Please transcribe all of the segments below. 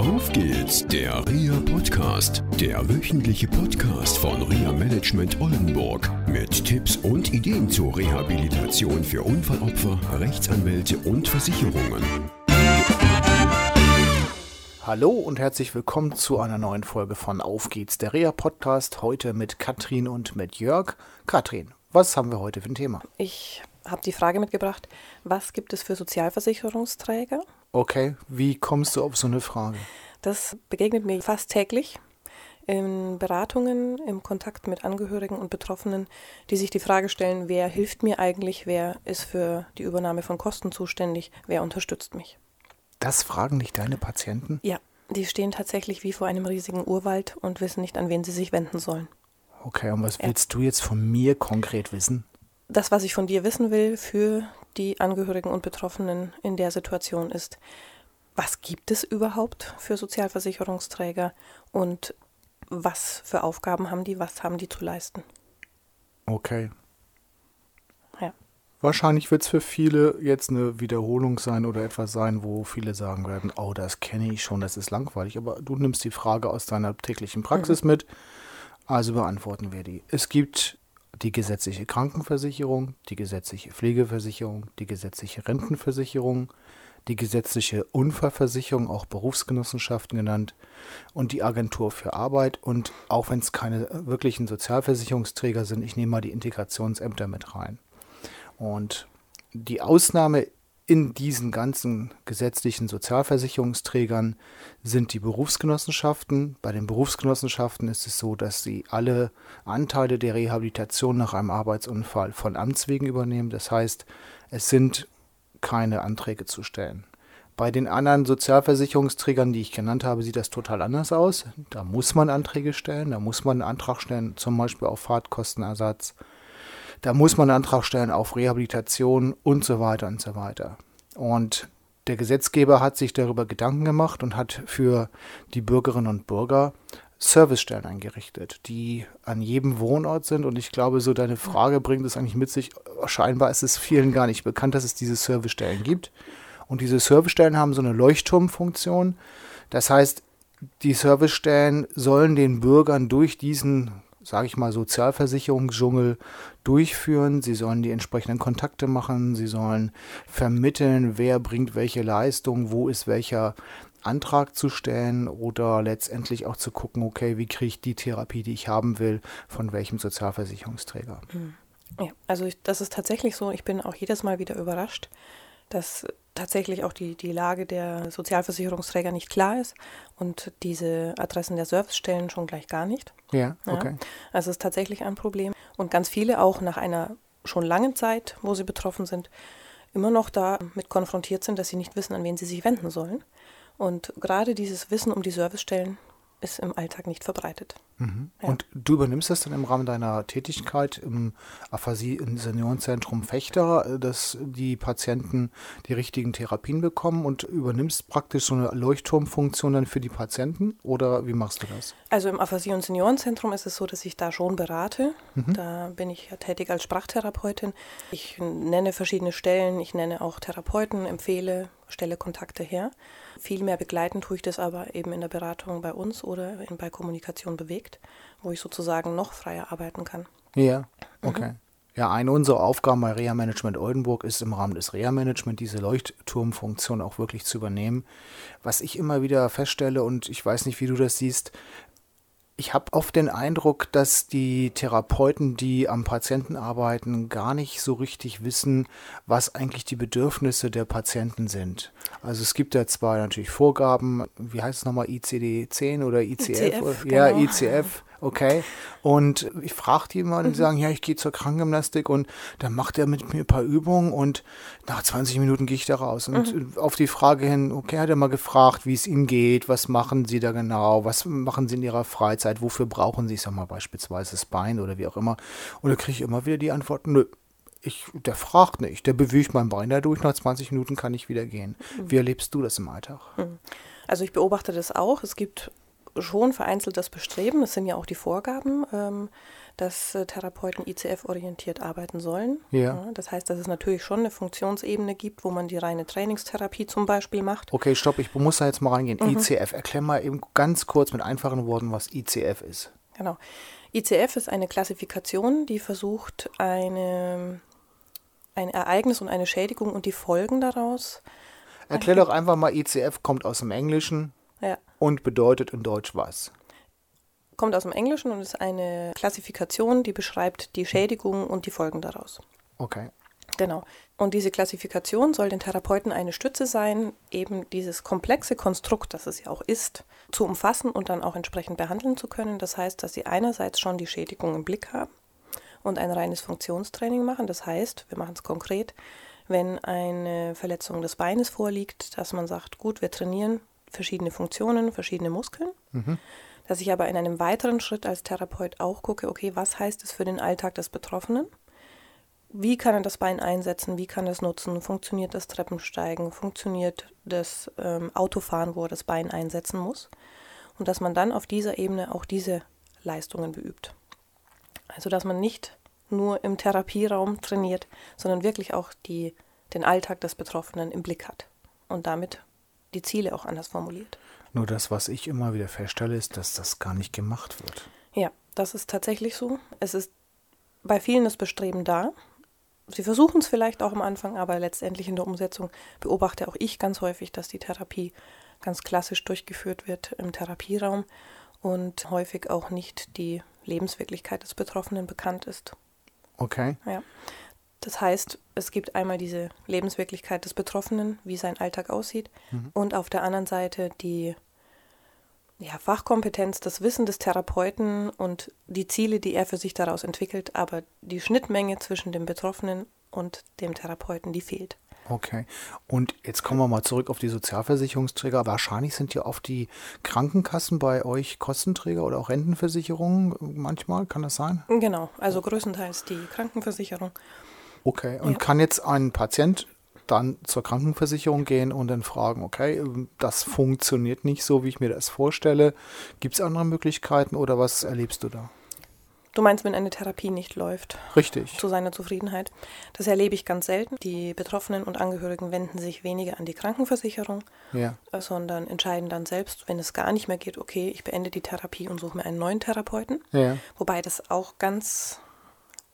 Auf geht's, der RIA Podcast, der wöchentliche Podcast von RIA Management Oldenburg mit Tipps und Ideen zur Rehabilitation für Unfallopfer, Rechtsanwälte und Versicherungen. Hallo und herzlich willkommen zu einer neuen Folge von Auf geht's, der RIA Podcast, heute mit Katrin und mit Jörg. Katrin, was haben wir heute für ein Thema? Ich habe die Frage mitgebracht, was gibt es für Sozialversicherungsträger? Okay, wie kommst du auf so eine Frage? Das begegnet mir fast täglich in Beratungen, im Kontakt mit Angehörigen und Betroffenen, die sich die Frage stellen, wer hilft mir eigentlich, wer ist für die Übernahme von Kosten zuständig, wer unterstützt mich. Das fragen dich deine Patienten? Ja, die stehen tatsächlich wie vor einem riesigen Urwald und wissen nicht, an wen sie sich wenden sollen. Okay, und was willst ja. du jetzt von mir konkret wissen? das, was ich von dir wissen will für die Angehörigen und Betroffenen in der Situation ist, was gibt es überhaupt für Sozialversicherungsträger und was für Aufgaben haben die, was haben die zu leisten? Okay. Ja. Wahrscheinlich wird es für viele jetzt eine Wiederholung sein oder etwas sein, wo viele sagen werden, oh, das kenne ich schon, das ist langweilig. Aber du nimmst die Frage aus deiner täglichen Praxis mhm. mit, also beantworten wir die. Es gibt die gesetzliche Krankenversicherung, die gesetzliche Pflegeversicherung, die gesetzliche Rentenversicherung, die gesetzliche Unfallversicherung, auch Berufsgenossenschaften genannt, und die Agentur für Arbeit. Und auch wenn es keine wirklichen Sozialversicherungsträger sind, ich nehme mal die Integrationsämter mit rein. Und die Ausnahme in diesen ganzen gesetzlichen Sozialversicherungsträgern sind die Berufsgenossenschaften. Bei den Berufsgenossenschaften ist es so, dass sie alle Anteile der Rehabilitation nach einem Arbeitsunfall von Amts wegen übernehmen. Das heißt, es sind keine Anträge zu stellen. Bei den anderen Sozialversicherungsträgern, die ich genannt habe, sieht das total anders aus. Da muss man Anträge stellen, da muss man einen Antrag stellen, zum Beispiel auf Fahrtkostenersatz da muss man einen Antrag stellen auf Rehabilitation und so weiter und so weiter. Und der Gesetzgeber hat sich darüber Gedanken gemacht und hat für die Bürgerinnen und Bürger Servicestellen eingerichtet, die an jedem Wohnort sind. Und ich glaube, so deine Frage bringt es eigentlich mit sich. Scheinbar ist es vielen gar nicht bekannt, dass es diese Servicestellen gibt. Und diese Servicestellen haben so eine Leuchtturmfunktion. Das heißt, die Servicestellen sollen den Bürgern durch diesen sage ich mal, Sozialversicherungsdschungel durchführen. Sie sollen die entsprechenden Kontakte machen. Sie sollen vermitteln, wer bringt welche Leistung, wo ist welcher Antrag zu stellen oder letztendlich auch zu gucken, okay, wie kriege ich die Therapie, die ich haben will, von welchem Sozialversicherungsträger. Hm. Ja, also ich, das ist tatsächlich so. Ich bin auch jedes Mal wieder überrascht, dass tatsächlich auch die, die Lage der Sozialversicherungsträger nicht klar ist und diese Adressen der Servicestellen schon gleich gar nicht. Ja, okay. Ja, also es ist tatsächlich ein Problem. Und ganz viele auch nach einer schon langen Zeit, wo sie betroffen sind, immer noch damit konfrontiert sind, dass sie nicht wissen, an wen sie sich wenden sollen. Und gerade dieses Wissen um die Servicestellen ist im Alltag nicht verbreitet. Mhm. Ja. Und du übernimmst das dann im Rahmen deiner Tätigkeit im Aphasie-Seniorenzentrum Fechter, äh, dass die Patienten die richtigen Therapien bekommen und übernimmst praktisch so eine Leuchtturmfunktion dann für die Patienten oder wie machst du das? Also im Aphasie- und Seniorenzentrum ist es so, dass ich da schon berate. Mhm. Da bin ich ja tätig als Sprachtherapeutin. Ich nenne verschiedene Stellen, ich nenne auch Therapeuten, empfehle, stelle Kontakte her. Viel mehr begleiten tue ich das aber eben in der Beratung bei uns oder in, bei Kommunikation bewegt, wo ich sozusagen noch freier arbeiten kann. Ja, okay. Mhm. Ja, eine unserer Aufgaben bei Reha Management Oldenburg ist im Rahmen des Reha Management diese Leuchtturmfunktion auch wirklich zu übernehmen. Was ich immer wieder feststelle und ich weiß nicht, wie du das siehst, ich habe oft den Eindruck, dass die Therapeuten, die am Patienten arbeiten, gar nicht so richtig wissen, was eigentlich die Bedürfnisse der Patienten sind. Also es gibt ja zwar natürlich Vorgaben, wie heißt es nochmal, ICD-10 oder ICF? ICF ja, genau. ICF. Okay. Und ich frage die mal, die mhm. sagen, ja, ich gehe zur Krankengymnastik und dann macht er mit mir ein paar Übungen und nach 20 Minuten gehe ich da raus. Und mhm. auf die Frage hin, okay, hat er mal gefragt, wie es ihnen geht, was machen sie da genau, was machen sie in ihrer Freizeit, wofür brauchen sie, ich sag mal beispielsweise das Bein oder wie auch immer. Und da kriege ich immer wieder die Antwort, nö, ich, der fragt nicht, der bewegt mein Bein dadurch, nach 20 Minuten kann ich wieder gehen. Mhm. Wie erlebst du das im Alltag? Mhm. Also ich beobachte das auch. Es gibt schon vereinzelt das Bestreben, das sind ja auch die Vorgaben, ähm, dass äh, Therapeuten ICF-orientiert arbeiten sollen. Ja. Das heißt, dass es natürlich schon eine Funktionsebene gibt, wo man die reine Trainingstherapie zum Beispiel macht. Okay, stopp, ich muss da jetzt mal reingehen. Mhm. ICF, erklär mal eben ganz kurz mit einfachen Worten, was ICF ist. Genau. ICF ist eine Klassifikation, die versucht, eine, ein Ereignis und eine Schädigung und die Folgen daraus. Erklär doch einfach mal, ICF kommt aus dem Englischen Ja, und bedeutet in Deutsch was. kommt aus dem Englischen und ist eine Klassifikation, die beschreibt die Schädigung und die Folgen daraus. Okay. Genau. Und diese Klassifikation soll den Therapeuten eine Stütze sein, eben dieses komplexe Konstrukt, das es ja auch ist, zu umfassen und dann auch entsprechend behandeln zu können. Das heißt, dass sie einerseits schon die Schädigung im Blick haben und ein reines Funktionstraining machen. Das heißt, wir machen es konkret, wenn eine Verletzung des Beines vorliegt, dass man sagt, gut, wir trainieren verschiedene Funktionen, verschiedene Muskeln. Dass ich aber in einem weiteren Schritt als Therapeut auch gucke, okay, was heißt es für den Alltag des Betroffenen? Wie kann er das Bein einsetzen? Wie kann er es nutzen? Funktioniert das Treppensteigen? Funktioniert das ähm, Autofahren, wo er das Bein einsetzen muss? Und dass man dann auf dieser Ebene auch diese Leistungen beübt. Also dass man nicht nur im Therapieraum trainiert, sondern wirklich auch die, den Alltag des Betroffenen im Blick hat und damit die Ziele auch anders formuliert. Nur das, was ich immer wieder feststelle, ist, dass das gar nicht gemacht wird. Ja, das ist tatsächlich so. Es ist bei vielen das Bestreben da. Sie versuchen es vielleicht auch am Anfang, aber letztendlich in der Umsetzung beobachte auch ich ganz häufig, dass die Therapie ganz klassisch durchgeführt wird im Therapieraum und häufig auch nicht die Lebenswirklichkeit des Betroffenen bekannt ist. Okay. Ja. Das heißt, es gibt einmal diese Lebenswirklichkeit des Betroffenen, wie sein Alltag aussieht, und auf der anderen Seite die ja, Fachkompetenz, das Wissen des Therapeuten und die Ziele, die er für sich daraus entwickelt, aber die Schnittmenge zwischen dem Betroffenen und dem Therapeuten, die fehlt. Okay. Und jetzt kommen wir mal zurück auf die Sozialversicherungsträger. Wahrscheinlich sind ja oft die Krankenkassen bei euch Kostenträger oder auch Rentenversicherungen manchmal. Kann das sein? Genau, also größtenteils die Krankenversicherung. Okay. Und Ja. kann jetzt ein Patient dann zur Krankenversicherung gehen und dann fragen, okay, das funktioniert nicht so, wie ich mir das vorstelle. Gibt es andere Möglichkeiten oder was erlebst du da? Du meinst, wenn eine Therapie nicht läuft? Richtig. zu seiner Zufriedenheit. Das erlebe ich ganz selten. Die Betroffenen und Angehörigen wenden sich weniger an die Krankenversicherung, Ja. äh, sondern entscheiden dann selbst, wenn es gar nicht mehr geht, okay, ich beende die Therapie und suche mir einen neuen Therapeuten. Ja. Wobei das auch ganz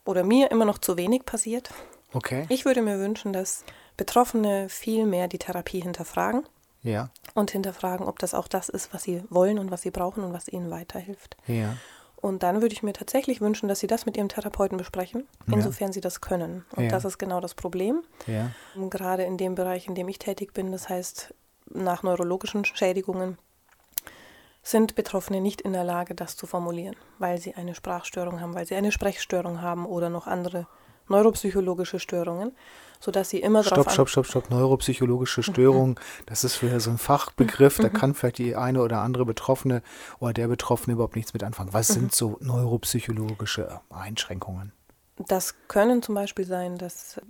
oder mir immer noch zu wenig passiert. Okay. Ich würde mir wünschen, dass Betroffene viel mehr die Therapie hinterfragen Ja. und hinterfragen, ob das auch das ist, was sie wollen und was sie brauchen und was ihnen weiterhilft. Ja. Und dann würde ich mir tatsächlich wünschen, dass Sie das mit Ihrem Therapeuten besprechen, Ja. insofern Sie das können. Und Ja. das ist genau das Problem. Ja. Gerade in dem Bereich, in dem ich tätig bin, das heißt nach neurologischen Schädigungen, sind Betroffene nicht in der Lage, das zu formulieren, weil sie eine Sprachstörung haben, weil sie eine Sprechstörung haben oder noch andere neuropsychologische Störungen, sodass sie immer Stopp, darauf stopp, stopp, stopp. Neuropsychologische Störung, das ist für so ein Fachbegriff, da kann vielleicht die eine oder andere Betroffene oder der Betroffene überhaupt nichts mit anfangen. Was sind so neuropsychologische Einschränkungen? Das können zum Beispiel sein, dass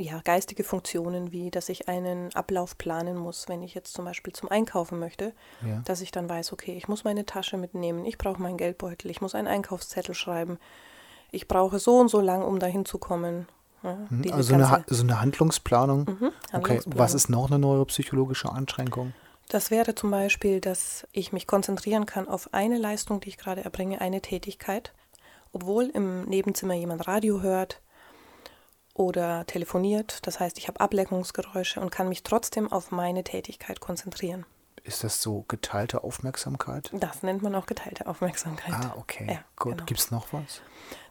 ja, geistige Funktionen wie, dass ich einen Ablauf planen muss, wenn ich jetzt zum Beispiel zum Einkaufen möchte, Ja. dass ich dann weiß, okay, ich muss meine Tasche mitnehmen, ich brauche meinen Geldbeutel, ich muss einen Einkaufszettel schreiben, ich brauche so und so lang, um dahin zu kommen. Ja, diese Also eine, Ha- so eine Handlungsplanung. Mhm, Okay, Handlungsplanung. was ist noch eine neuropsychologische Einschränkung? Das wäre zum Beispiel, dass ich mich konzentrieren kann auf eine Leistung, die ich gerade erbringe, eine Tätigkeit, obwohl im Nebenzimmer jemand Radio hört oder telefoniert. Das heißt, ich habe Ablenkungsgeräusche und kann mich trotzdem auf meine Tätigkeit konzentrieren. Ist das so geteilte Aufmerksamkeit? Das nennt man auch geteilte Aufmerksamkeit. Ah, okay. Ja, Gut. genau. Gibt es noch was?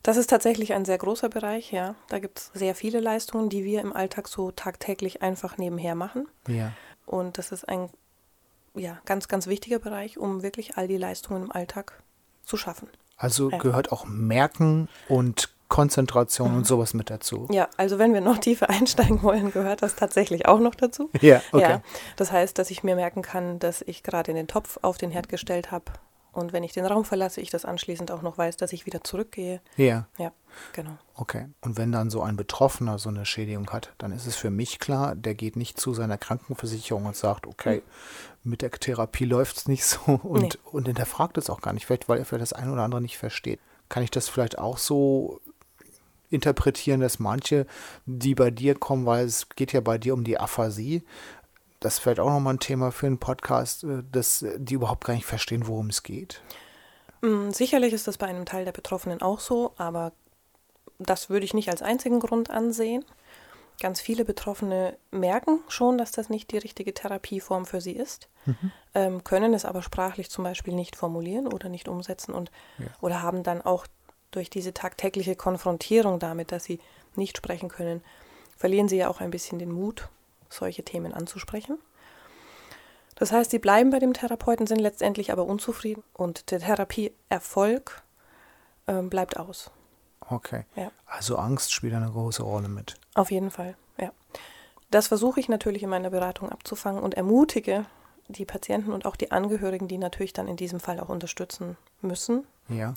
Das ist tatsächlich ein sehr großer Bereich, ja. Da gibt es sehr viele Leistungen, die wir im Alltag so tagtäglich einfach nebenher machen. Ja. Und das ist ein ja, ganz, ganz wichtiger Bereich, um wirklich all die Leistungen im Alltag zu schaffen. Also Ja. gehört auch Merken und Konzentration Mhm. und sowas mit dazu. Ja, also wenn wir noch tiefer einsteigen wollen, gehört das tatsächlich auch noch dazu. Ja, okay. Ja, das heißt, dass ich mir merken kann, dass ich gerade den Topf auf den Herd gestellt habe Und wenn ich den Raum verlasse, ich das anschließend auch noch weiß, dass ich wieder zurückgehe. Ja. Ja, genau. Okay. Und wenn dann so ein Betroffener so eine Schädigung hat, dann ist es für mich klar, der geht nicht zu seiner Krankenversicherung und sagt, okay, mit der Therapie läuft es nicht so und, Nee. und hinterfragt es auch gar nicht, vielleicht weil er vielleicht das eine oder andere nicht versteht. Kann ich das vielleicht auch so interpretieren, dass manche, die bei dir kommen, weil es geht ja bei dir um die Aphasie, das ist vielleicht auch nochmal ein Thema für einen Podcast, äh, dass die überhaupt gar nicht verstehen, worum es geht. Mm, Sicherlich ist das bei einem Teil der Betroffenen auch so, aber das würde ich nicht als einzigen Grund ansehen. Ganz viele Betroffene merken schon, dass das nicht die richtige Therapieform für sie ist, ähm, können es aber sprachlich zum Beispiel nicht formulieren oder nicht umsetzen und Ja. oder haben dann auch durch diese tagtägliche Konfrontierung damit, dass sie nicht sprechen können, verlieren sie ja auch ein bisschen den Mut, solche Themen anzusprechen. Das heißt, sie bleiben bei dem Therapeuten, sind letztendlich aber unzufrieden und der Therapieerfolg ähm, bleibt aus. Okay. Ja. Also Angst spielt eine große Rolle mit. Auf jeden Fall, ja. Das versuche ich natürlich in meiner Beratung abzufangen und ermutige die Patienten und auch die Angehörigen, die natürlich dann in diesem Fall auch unterstützen müssen, Ja.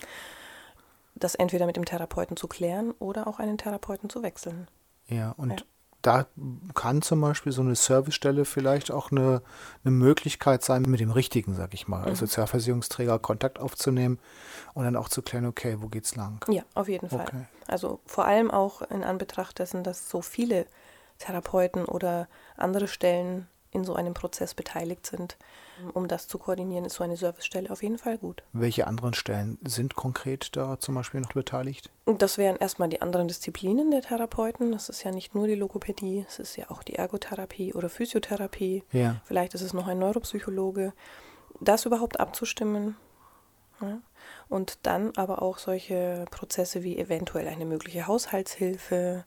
Das entweder mit dem Therapeuten zu klären oder auch einen Therapeuten zu wechseln. Ja, und Ja. da kann zum Beispiel so eine Servicestelle vielleicht auch eine, eine Möglichkeit sein, mit dem richtigen, sag ich mal, als Sozialversicherungsträger Kontakt aufzunehmen und dann auch zu klären, okay, wo geht's lang? Ja, auf jeden Fall. Okay. Also vor allem auch in Anbetracht dessen, dass so viele Therapeuten oder andere Stellen in so einem Prozess beteiligt sind. Um das zu koordinieren, ist so eine Servicestelle auf jeden Fall gut. Welche anderen Stellen sind konkret da zum Beispiel noch beteiligt? Das wären erstmal die anderen Disziplinen der Therapeuten. Das ist ja nicht nur die Logopädie, es ist ja auch die Ergotherapie oder Physiotherapie. Ja. Vielleicht ist es noch ein Neuropsychologe. Das überhaupt abzustimmen. Ja. Und dann aber auch solche Prozesse wie eventuell eine mögliche Haushaltshilfe,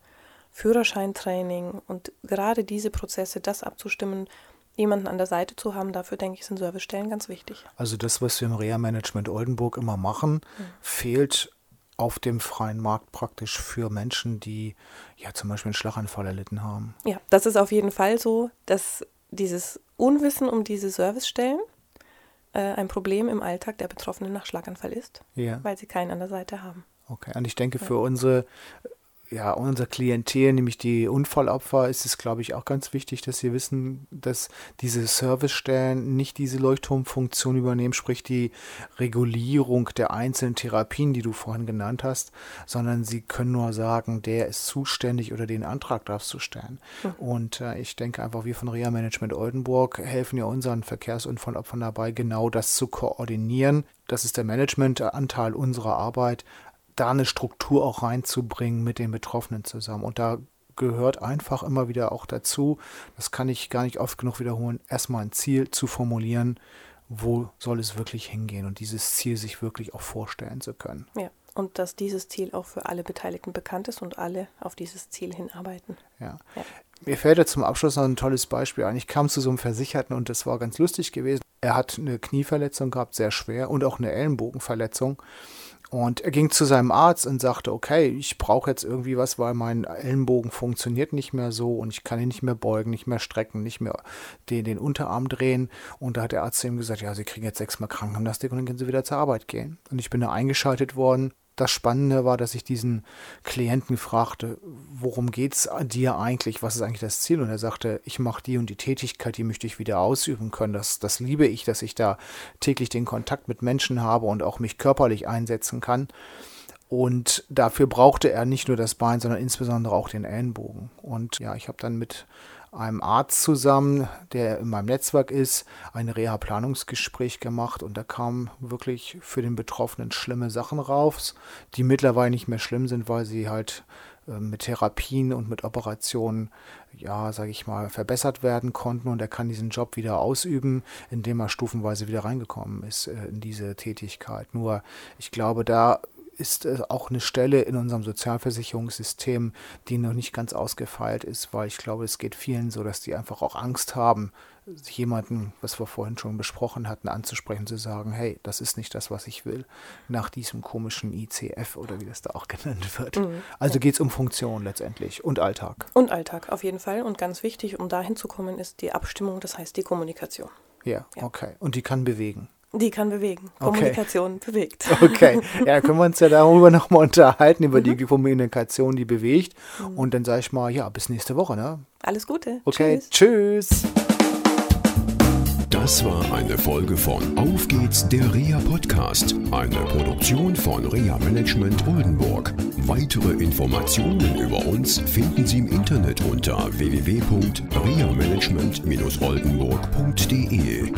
Führerscheintraining und gerade diese Prozesse, das abzustimmen, jemanden an der Seite zu haben, dafür denke ich, sind Servicestellen ganz wichtig. Also das, was wir im Reha-Management Oldenburg immer machen, fehlt auf dem freien Markt praktisch für Menschen, die ja zum Beispiel einen Schlaganfall erlitten haben. Ja, das ist auf jeden Fall so, dass dieses Unwissen um diese Servicestellen äh, ein Problem im Alltag der Betroffenen nach Schlaganfall ist, Ja. weil sie keinen an der Seite haben. Okay, und ich denke, für unsere, ja, unser Klientel, nämlich die Unfallopfer, ist es, glaube ich, auch ganz wichtig, dass sie wissen, dass diese Servicestellen nicht diese Leuchtturmfunktion übernehmen, sprich die Regulierung der einzelnen Therapien, die du vorhin genannt hast, sondern sie können nur sagen, der ist zuständig oder den Antrag darfst du stellen. Und äh, ich denke einfach, wir von Reha Management Oldenburg helfen ja unseren Verkehrsunfallopfern dabei, genau das zu koordinieren. Das ist der Managementanteil unserer Arbeit, da eine Struktur auch reinzubringen mit den Betroffenen zusammen. Und da gehört einfach immer wieder auch dazu, das kann ich gar nicht oft genug wiederholen, erstmal ein Ziel zu formulieren, wo soll es wirklich hingehen und dieses Ziel sich wirklich auch vorstellen zu können. Ja, und dass dieses Ziel auch für alle Beteiligten bekannt ist und alle auf dieses Ziel hinarbeiten. Ja. Ja. Mir fällt ja zum Abschluss noch ein tolles Beispiel ein. Ich kam zu so einem Versicherten und das war ganz lustig gewesen. Er hat eine Knieverletzung gehabt, sehr schwer, und auch eine Ellenbogenverletzung. Und er ging zu seinem Arzt und sagte, okay, ich brauche jetzt irgendwie was, weil mein Ellenbogen funktioniert nicht mehr so und ich kann ihn nicht mehr beugen, nicht mehr strecken, nicht mehr den, den Unterarm drehen. Und da hat der Arzt zu ihm gesagt, ja, Sie kriegen jetzt sechsmal Krankengymnastik und dann können Sie wieder zur Arbeit gehen. Und ich bin da eingeschaltet worden. Das Spannende war, dass ich diesen Klienten fragte, worum geht's dir eigentlich? Was ist eigentlich das Ziel? Und er sagte, ich mache die und die Tätigkeit, die möchte ich wieder ausüben können. Das, das liebe ich, dass ich da täglich den Kontakt mit Menschen habe und auch mich körperlich einsetzen kann. Und dafür brauchte er nicht nur das Bein, sondern insbesondere auch den Ellenbogen. Und ja, ich habe dann mit einem Arzt zusammen, der in meinem Netzwerk ist, ein Reha-Planungsgespräch gemacht und da kamen wirklich für den Betroffenen schlimme Sachen raus, die mittlerweile nicht mehr schlimm sind, weil sie halt äh, mit Therapien und mit Operationen, ja, sage ich mal, verbessert werden konnten und er kann diesen Job wieder ausüben, indem er stufenweise wieder reingekommen ist äh, in diese Tätigkeit. Nur ich glaube, da ist äh, auch eine Stelle in unserem Sozialversicherungssystem, die noch nicht ganz ausgefeilt ist, weil ich glaube, es geht vielen so, dass die einfach auch Angst haben, jemanden, was wir vorhin schon besprochen hatten, anzusprechen, zu sagen, hey, das ist nicht das, was ich will, nach diesem komischen ICF oder wie das da auch genannt wird. Also geht es um Funktion letztendlich und Alltag. Und Alltag auf jeden Fall. Und ganz wichtig, um dahin zu kommen, ist die Abstimmung, das heißt die Kommunikation. Ja, Ja. okay. Und die kann bewegen. Die kann bewegen. Okay. Kommunikation bewegt. Okay, ja, können wir uns ja darüber nochmal unterhalten, über Mhm. die Kommunikation, die bewegt. Und dann sage ich mal, ja, bis nächste Woche, ne? Alles Gute. Okay, Tschüss. tschüss. Das war eine Folge von Auf geht's, der REA Podcast, eine Produktion von REA Management Oldenburg. Weitere Informationen über uns finden Sie im Internet unter www.reamanagement-oldenburg.de.